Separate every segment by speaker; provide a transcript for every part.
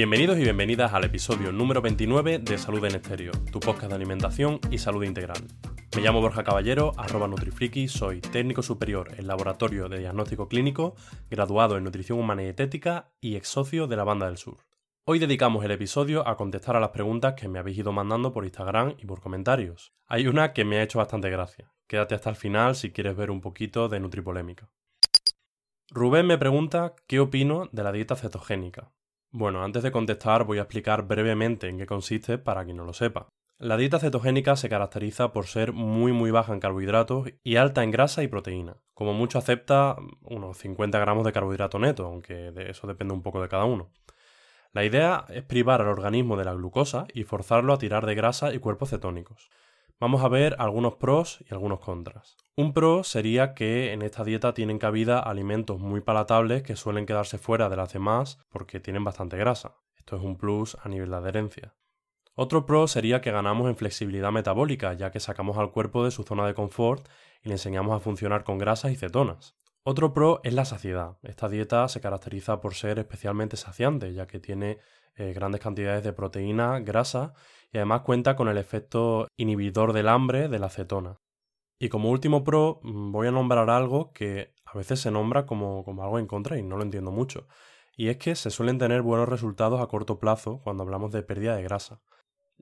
Speaker 1: Bienvenidos y bienvenidas al episodio número 29 de Salud en Estéreo, tu podcast de alimentación y salud integral. Me llamo Borja Caballero, arroba Nutrifriki, soy técnico superior en laboratorio de diagnóstico clínico, graduado en nutrición humana y dietética y ex socio de la Banda del Sur. Hoy dedicamos el episodio a contestar a las preguntas que me habéis ido mandando por Instagram y por comentarios. Hay una que me ha hecho bastante gracia. Quédate hasta el final si quieres ver un poquito de nutripolémica. Rubén me pregunta qué opino de la dieta cetogénica. Bueno, antes de contestar voy a explicar brevemente en qué consiste para quien no lo sepa. La dieta cetogénica se caracteriza por ser muy muy baja en carbohidratos y alta en grasa y proteína. Como mucho acepta unos 50 gramos de carbohidrato neto, aunque de eso depende un poco de cada uno. La idea es privar al organismo de la glucosa y forzarlo a tirar de grasa y cuerpos cetónicos. Vamos a ver algunos pros y algunos contras. Un pro sería que en esta dieta tienen cabida alimentos muy palatables que suelen quedarse fuera de las demás porque tienen bastante grasa. Esto es un plus a nivel de adherencia. Otro pro sería que ganamos en flexibilidad metabólica, ya que sacamos al cuerpo de su zona de confort y le enseñamos a funcionar con grasas y cetonas. Otro pro es la saciedad. Esta dieta se caracteriza por ser especialmente saciante, ya que tiene eh, grandes cantidades de proteína, grasa y además cuenta con el efecto inhibidor del hambre de la acetona. Y como último pro mm, voy a nombrar algo que a veces se nombra como, como algo en contra y no lo entiendo mucho. Y es que se suelen tener buenos resultados a corto plazo cuando hablamos de pérdida de grasa.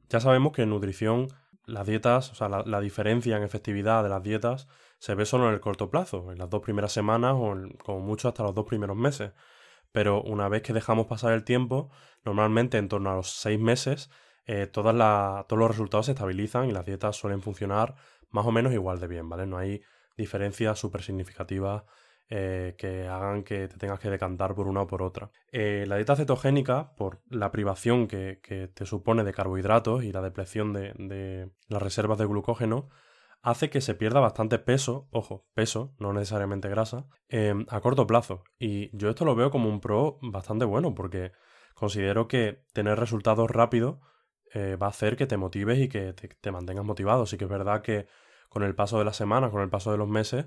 Speaker 1: Ya sabemos que en nutrición las dietas, o sea, la, diferencia en efectividad de las dietas se ve solo en el corto plazo, en las dos primeras semanas o como mucho hasta los dos primeros meses. Pero una vez que dejamos pasar el tiempo, normalmente en torno a los seis meses, eh, todos los resultados se estabilizan y las dietas suelen funcionar más o menos igual de bien, ¿vale? No hay diferencias súper significativas eh, que hagan que te tengas que decantar por una o por otra. Eh, la dieta cetogénica, por la privación que, te supone de carbohidratos y la depleción de, las reservas de glucógeno, hace que se pierda bastante peso, ojo, peso, no necesariamente grasa, a corto plazo. Y yo esto lo veo como un pro bastante bueno, porque considero que tener resultados rápidos eh, va a hacer que te motives y que te, mantengas motivado. Sí que es verdad que con el paso de las semanas, con el paso de los meses,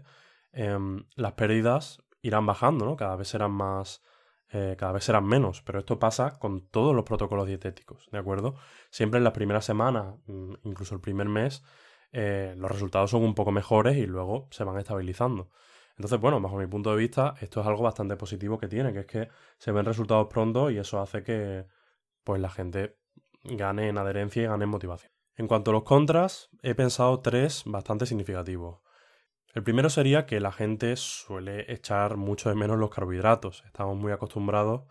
Speaker 1: em, las pérdidas irán bajando, ¿no? Cada vez serán más, eh, cada vez serán menos, pero esto pasa con todos los protocolos dietéticos, ¿de acuerdo? Siempre en las primeras semanas, mm, incluso el primer mes, eh, los resultados son un poco mejores y luego se van estabilizando. Entonces, bueno, bajo mi punto de vista, esto es algo bastante positivo que tiene, que es que se ven resultados pronto y eso hace que pues la gente gane en adherencia y gane en motivación. En cuanto a los contras, he pensado tres bastante significativos. El primero sería que la gente suele echar mucho de menos los carbohidratos. Estamos muy acostumbrados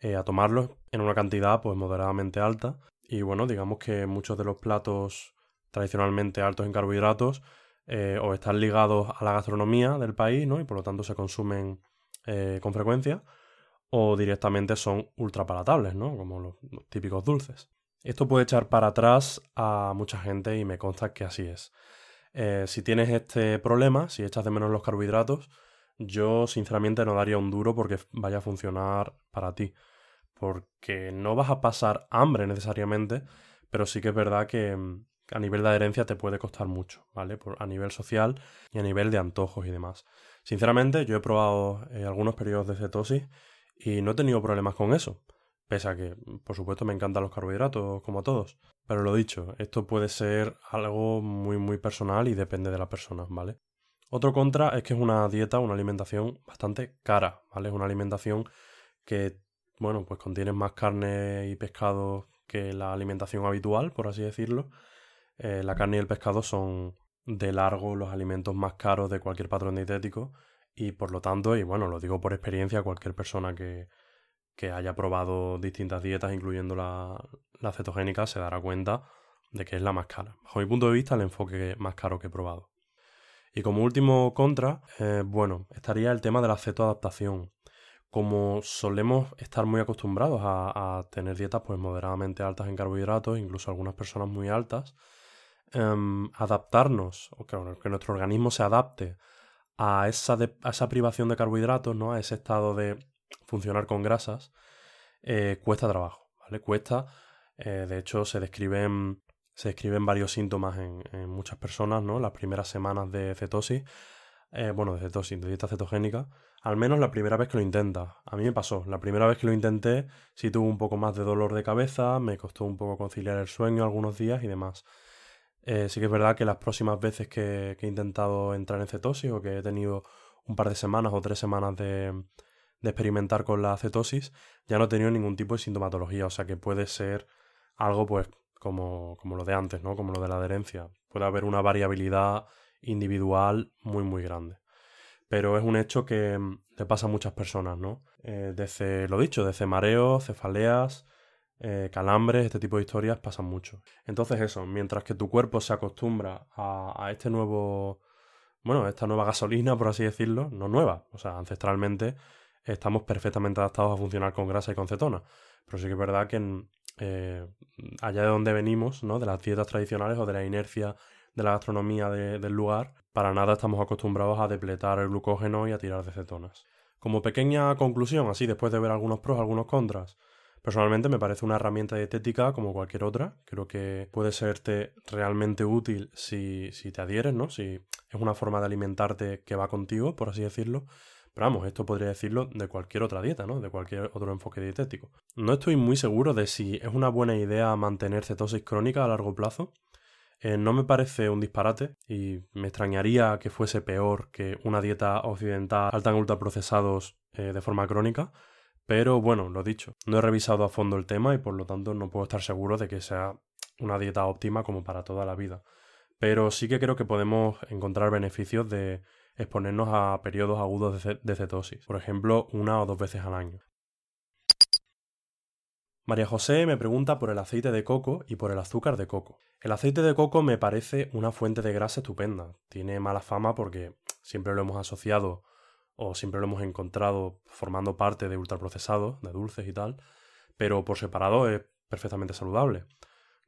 Speaker 1: eh, a tomarlos en una cantidad pues moderadamente alta. Y bueno, digamos que muchos de los platos tradicionalmente altos en carbohidratos eh, o están ligados a la gastronomía del país, ¿no? Y por lo tanto se consumen eh, con frecuencia, o directamente son ultrapalatables, ¿no? Como los típicos dulces. Esto puede echar para atrás a mucha gente y me consta que así es. Eh, si tienes este problema, si echas de menos los carbohidratos, yo sinceramente no daría un duro porque vaya a funcionar para ti. Porque no vas a pasar hambre necesariamente, pero sí que es verdad que mm, a nivel de adherencia te puede costar mucho, ¿vale? Por, a nivel social y a nivel de antojos y demás. Sinceramente, yo he probado eh, algunos periodos de cetosis y no he tenido problemas con eso. Pese a que, por supuesto, me encantan los carbohidratos, como a todos. Pero lo dicho, esto puede ser algo muy, muy personal y depende de la persona, ¿vale? Otro contra es que es una dieta, una alimentación bastante cara, ¿vale? Es una alimentación que, bueno, pues contiene más carne y pescado que la alimentación habitual, por así decirlo. Eh, la carne y el pescado son de largo los alimentos más caros de cualquier patrón dietético y por lo tanto, y bueno, lo digo por experiencia, cualquier persona que, que haya probado distintas dietas, incluyendo la, cetogénica, se dará cuenta de que es la más cara. Bajo mi punto de vista, el enfoque más caro que he probado. Y como último contra, eh, bueno, estaría el tema de la cetoadaptación. Como solemos estar muy acostumbrados a, tener dietas pues moderadamente altas en carbohidratos, incluso algunas personas muy altas, em, adaptarnos, o que, nuestro organismo se adapte a esa, a esa privación de carbohidratos, ¿no? a ese estado de funcionar con grasas, eh, cuesta trabajo, ¿vale? Cuesta, eh, de hecho se describen, se describen varios síntomas en, muchas personas, ¿no? Las primeras semanas de cetosis, eh, bueno, de cetosis, de dieta cetogénica, Al menos la primera vez que lo intentas. A mí me pasó. La primera vez que lo intenté sí tuve un poco más de dolor de cabeza, me costó un poco conciliar el sueño algunos días y demás. Sí que es verdad que las próximas veces que, he intentado entrar en cetosis o que he tenido un par de semanas o tres semanas de, experimentar con la cetosis, ya no he tenido ningún tipo de sintomatología. O sea que puede ser algo pues como, como lo de antes, ¿no? Como lo de la adherencia. Puede haber una variabilidad individual muy muy grande. Pero es un hecho que mm, le pasa a muchas personas, ¿no? Eh, desde, lo dicho, desde mareos, cefaleas, eh, calambres, este tipo de historias pasan mucho. Entonces eso, mientras que tu cuerpo se acostumbra a, este nuevo, bueno, esta nueva gasolina, por así decirlo, no nueva, o sea, ancestralmente estamos perfectamente adaptados a funcionar con grasa y con cetona. Pero sí que es verdad que eh, allá de donde venimos, ¿no? De las dietas tradicionales o de la inercia de la gastronomía del lugar, para nada estamos acostumbrados a depletar el glucógeno y a tirar de cetonas. Como pequeña conclusión, así después de ver algunos pros, algunos contras, Personalmente me parece una herramienta dietética como cualquier otra. Creo que puede serte realmente útil si, si te adhieres, ¿no? Si es una forma de alimentarte que va contigo, por así decirlo. Pero vamos, esto podría decirlo de cualquier otra dieta, ¿no? De cualquier otro enfoque dietético. No estoy muy seguro de si es una buena idea mantener cetosis crónica a largo plazo. Eh, no me parece un disparate y me extrañaría que fuese peor que una dieta occidental alta en ultraprocesados eh, de forma crónica. Pero bueno, lo dicho, no he revisado a fondo el tema y por lo tanto no puedo estar seguro de que sea una dieta óptima como para toda la vida. Pero sí que creo que podemos encontrar beneficios de exponernos a periodos agudos de cetosis, por ejemplo, una o dos veces al año. María José me pregunta por el aceite de coco y por el azúcar de coco. El aceite de coco me parece una fuente de grasa estupenda. Tiene mala fama porque siempre lo hemos asociado o siempre lo hemos encontrado formando parte de ultraprocesados, de dulces y tal, pero por separado es perfectamente saludable.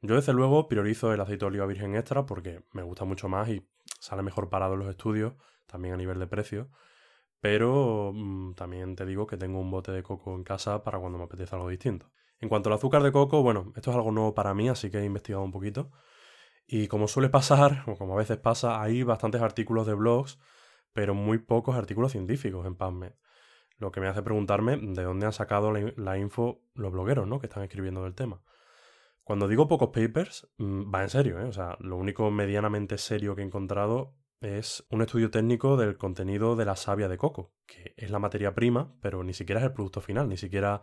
Speaker 1: Yo desde luego priorizo el aceite de oliva virgen extra porque me gusta mucho más y sale mejor parado en los estudios, también a nivel de precio, pero mm, también te digo que tengo un bote de coco en casa para cuando me apetece algo distinto. En cuanto al azúcar de coco, bueno, esto es algo nuevo para mí, así que he investigado un poquito. Y como suele pasar, o como a veces pasa, hay bastantes artículos de blogs pero muy pocos artículos científicos en PubMed. Lo que me hace preguntarme de dónde han sacado la, info los blogueros, ¿no? Que están escribiendo del tema. Cuando digo pocos papers, mm, va en serio, ¿eh? O sea, lo único medianamente serio que he encontrado es un estudio técnico del contenido de la savia de coco, que es la materia prima, pero ni siquiera es el producto final, ni siquiera,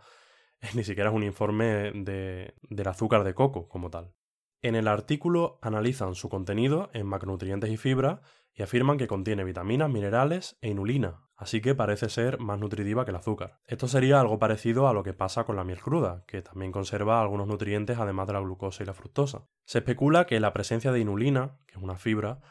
Speaker 1: ni siquiera es un informe de, del azúcar de coco como tal. En el artículo analizan su contenido en macronutrientes y fibra y afirman que contiene vitaminas, minerales e inulina, así que parece ser más nutritiva que el azúcar. Esto sería algo parecido a lo que pasa con la miel cruda, que también conserva algunos nutrientes además de la glucosa y la fructosa. Se especula que la presencia de inulina, que es una fibra,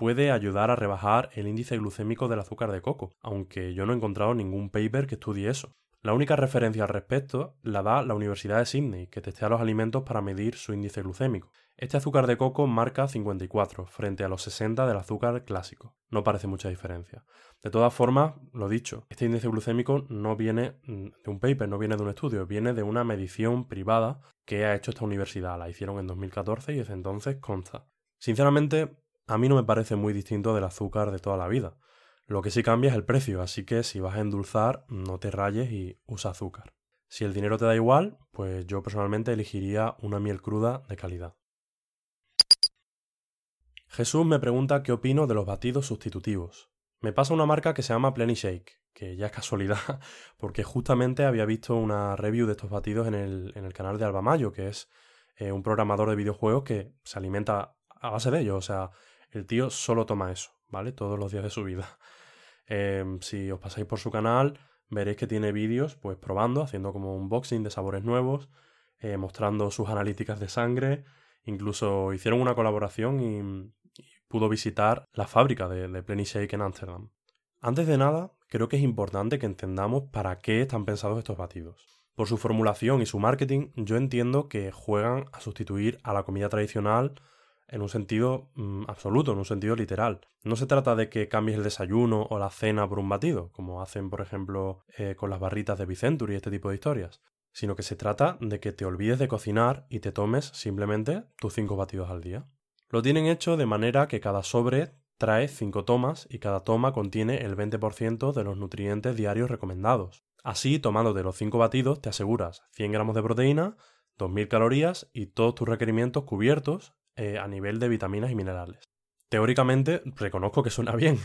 Speaker 1: puede ayudar a rebajar el índice glucémico del azúcar de coco, aunque yo no he encontrado ningún paper que estudie eso. La única referencia al respecto la da la Universidad de Sydney, que testea los alimentos para medir su índice glucémico. Este azúcar de coco marca 54 frente a los 60 del azúcar clásico. No parece mucha diferencia. De todas formas, lo dicho, este índice glucémico no viene mm, de un paper, no viene de un estudio, viene de una medición privada que ha hecho esta universidad. La hicieron en 2014 y desde entonces consta. Sinceramente, a mí no me parece muy distinto del azúcar de toda la vida. Lo que sí cambia es el precio, así que si vas a endulzar, no te rayes y usa azúcar. Si el dinero te da igual, pues yo personalmente elegiría una miel cruda de calidad. Jesús me pregunta qué opino de los batidos sustitutivos. Me pasa una marca que se llama Plenty Shake, que ya es casualidad, porque justamente había visto una review de estos batidos en el, canal de Alba Mayo, que es eh, un programador de videojuegos que se alimenta a base de ello. O sea, el tío solo toma eso, ¿vale? Todos los días de su vida. Em, si os pasáis por su canal, veréis que tiene vídeos, pues probando, haciendo como un unboxing de sabores nuevos, eh, mostrando sus analíticas de sangre. Incluso hicieron una colaboración y, pudo visitar la fábrica de, de en Amsterdam. Antes de nada, creo que es importante que entendamos para qué están pensados estos batidos. Por su formulación y su marketing, yo entiendo que juegan a sustituir a la comida tradicional en un sentido mm, absoluto, en un sentido literal. No se trata de que cambies el desayuno o la cena por un batido, como hacen, por ejemplo, eh, con las barritas de Vicenturi y este tipo de historias, sino que se trata de que te olvides de cocinar y te tomes simplemente tus cinco batidos al día. Lo tienen hecho de manera que cada sobre trae 5 tomas y cada toma contiene el 20% de los nutrientes diarios recomendados. Así, tomándote los 5 batidos, te aseguras 100 gramos de proteína, 2.000 calorías y todos tus requerimientos cubiertos eh, a nivel de vitaminas y minerales. Teóricamente, reconozco que suena bien.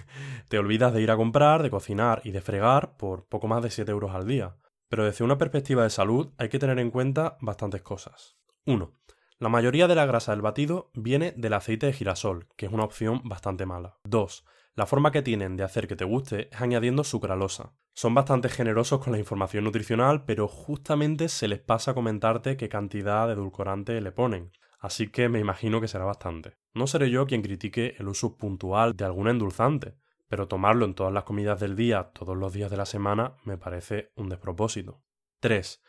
Speaker 1: Te olvidas de ir a comprar, de cocinar y de fregar por poco más de 7 euros al día. Pero desde una perspectiva de salud hay que tener en cuenta bastantes cosas. 1. La mayoría de la grasa del batido viene del aceite de girasol, que es una opción bastante mala. 2. La forma que tienen de hacer que te guste es añadiendo sucralosa. Son bastante generosos con la información nutricional, pero justamente se les pasa comentarte qué cantidad de edulcorante le ponen así que me imagino que será bastante. No seré yo quien critique el uso puntual de algún endulzante, pero tomarlo en todas las comidas del día, todos los días de la semana, me parece un despropósito. 3.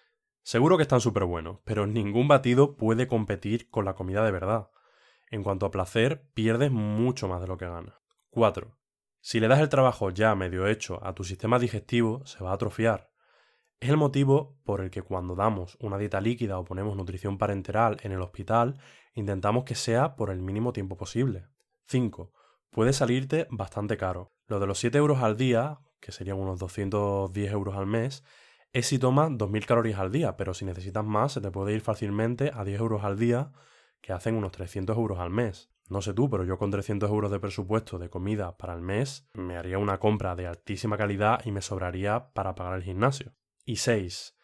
Speaker 1: Seguro que están súper buenos, pero ningún batido puede competir con la comida de verdad. En cuanto a placer, pierdes mucho más de lo que ganas. 4. Si le das el trabajo ya medio hecho a tu sistema digestivo, se va a atrofiar. Es el motivo por el que cuando damos una dieta líquida o ponemos nutrición parenteral en el hospital, intentamos que sea por el mínimo tiempo posible. 5. Puede salirte bastante caro. Lo de los 7 euros al día, que serían unos 210 euros al mes, es si tomas 2.000 calorías al día, pero si necesitas más se te puede ir fácilmente a 10 euros al día, que hacen unos 300 euros al mes. No sé tú, pero yo con 300 euros de presupuesto de comida para el mes me haría una compra de altísima calidad y me sobraría para pagar el gimnasio. Y 6.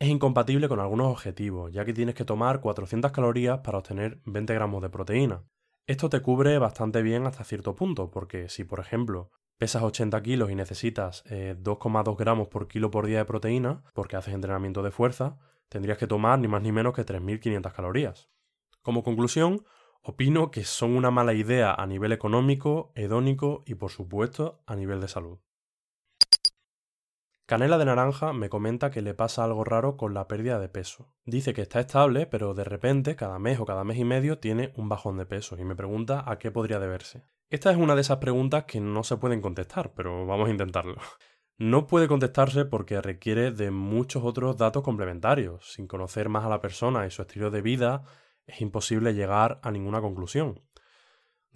Speaker 1: Es incompatible con algunos objetivos, ya que tienes que tomar 400 calorías para obtener 20 gramos de proteína. Esto te cubre bastante bien hasta cierto punto, porque si por ejemplo pesas 80 kilos y necesitas 2,2 eh, gramos por kilo por día de proteína, porque haces entrenamiento de fuerza, tendrías que tomar ni más ni menos que 3.500 calorías. Como conclusión, opino que son una mala idea a nivel económico, hedónico y por supuesto a nivel de salud. Canela de Naranja me comenta que le pasa algo raro con la pérdida de peso. Dice que está estable, pero de repente, cada mes o cada mes y medio, tiene un bajón de peso y me pregunta a qué podría deberse. Esta es una de esas preguntas que no se pueden contestar, pero vamos a intentarlo. No puede contestarse porque requiere de muchos otros datos complementarios. Sin conocer más a la persona y su estilo de vida, es imposible llegar a ninguna conclusión.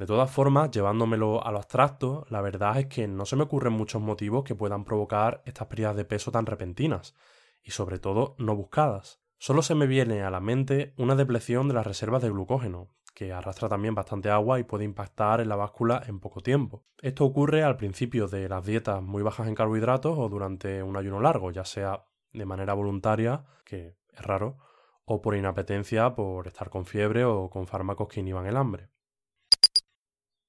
Speaker 1: De todas formas, llevándomelo a lo abstracto, la verdad es que no se me ocurren muchos motivos que puedan provocar estas pérdidas de peso tan repentinas, y sobre todo no buscadas. Solo se me viene a la mente una depleción de las reservas de glucógeno, que arrastra también bastante agua y puede impactar en la báscula en poco tiempo. Esto ocurre al principio de las dietas muy bajas en carbohidratos o durante un ayuno largo, ya sea de manera voluntaria, que es raro, o por inapetencia por estar con fiebre o con fármacos que inhiban el hambre.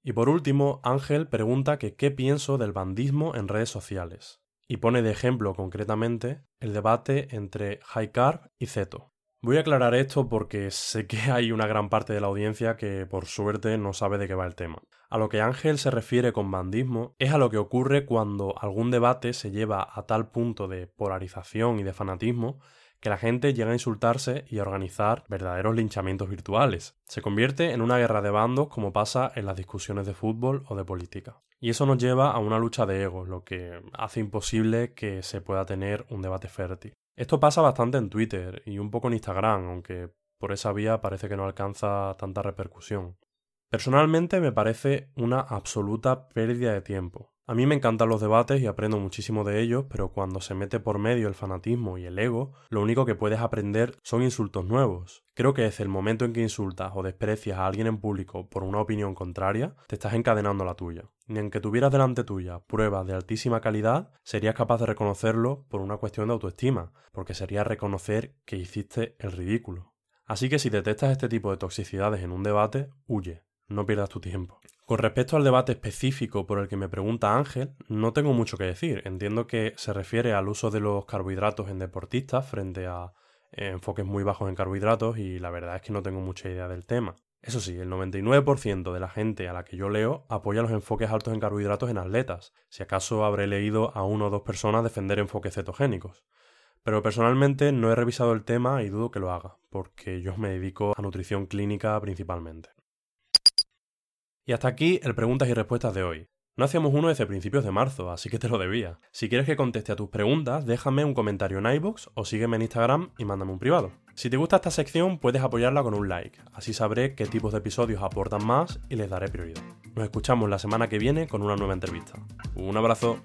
Speaker 1: Y por último, Ángel pregunta que qué pienso del bandismo en redes sociales. Y pone de ejemplo concretamente el debate entre high carb y ceto. Voy a aclarar esto porque sé que hay una gran parte de la audiencia que por suerte no sabe de qué va el tema. A lo que Ángel se refiere con bandismo es a lo que ocurre cuando algún debate se lleva a tal punto de polarización y de fanatismo que la gente llega a insultarse y a organizar verdaderos linchamientos virtuales. Se convierte en una guerra de bandos como pasa en las discusiones de fútbol o de política. Y eso nos lleva a una lucha de egos, lo que hace imposible que se pueda tener un debate fértil. Esto pasa bastante en Twitter y un poco en Instagram, aunque por esa vía parece que no alcanza tanta repercusión. Personalmente me parece una absoluta pérdida de tiempo. A mí me encantan los debates y aprendo muchísimo de ellos, pero cuando se mete por medio el fanatismo y el ego, lo único que puedes aprender son insultos nuevos. Creo que desde el momento en que insultas o desprecias a alguien en público por una opinión contraria, te estás encadenando la tuya. Ni aunque tuvieras delante tuya pruebas de altísima calidad, serías capaz de reconocerlo por una cuestión de autoestima, porque sería reconocer que hiciste el ridículo. Así que si detectas este tipo de toxicidades en un debate, huye, no pierdas tu tiempo. Con respecto al debate específico por el que me pregunta Ángel, no tengo mucho que decir. Entiendo que se refiere al uso de los carbohidratos en deportistas frente a enfoques muy bajos en carbohidratos y la verdad es que no tengo mucha idea del tema. Eso sí, el 99% de la gente a la que yo leo apoya los enfoques altos en carbohidratos en atletas. Si acaso habré leído a una o dos personas defender enfoques cetogénicos. Pero personalmente no he revisado el tema y dudo que lo haga, porque yo me dedico a nutrición clínica principalmente. Y hasta aquí el preguntas y respuestas de hoy. No hacíamos uno desde principios de marzo, así que te lo debía. Si quieres que conteste a tus preguntas, déjame un comentario en iBox o sígueme en Instagram y mándame un privado. Si te gusta esta sección, puedes apoyarla con un like, así sabré qué tipos de episodios aportan más y les daré prioridad. Nos escuchamos la semana que viene con una nueva entrevista. Un abrazo.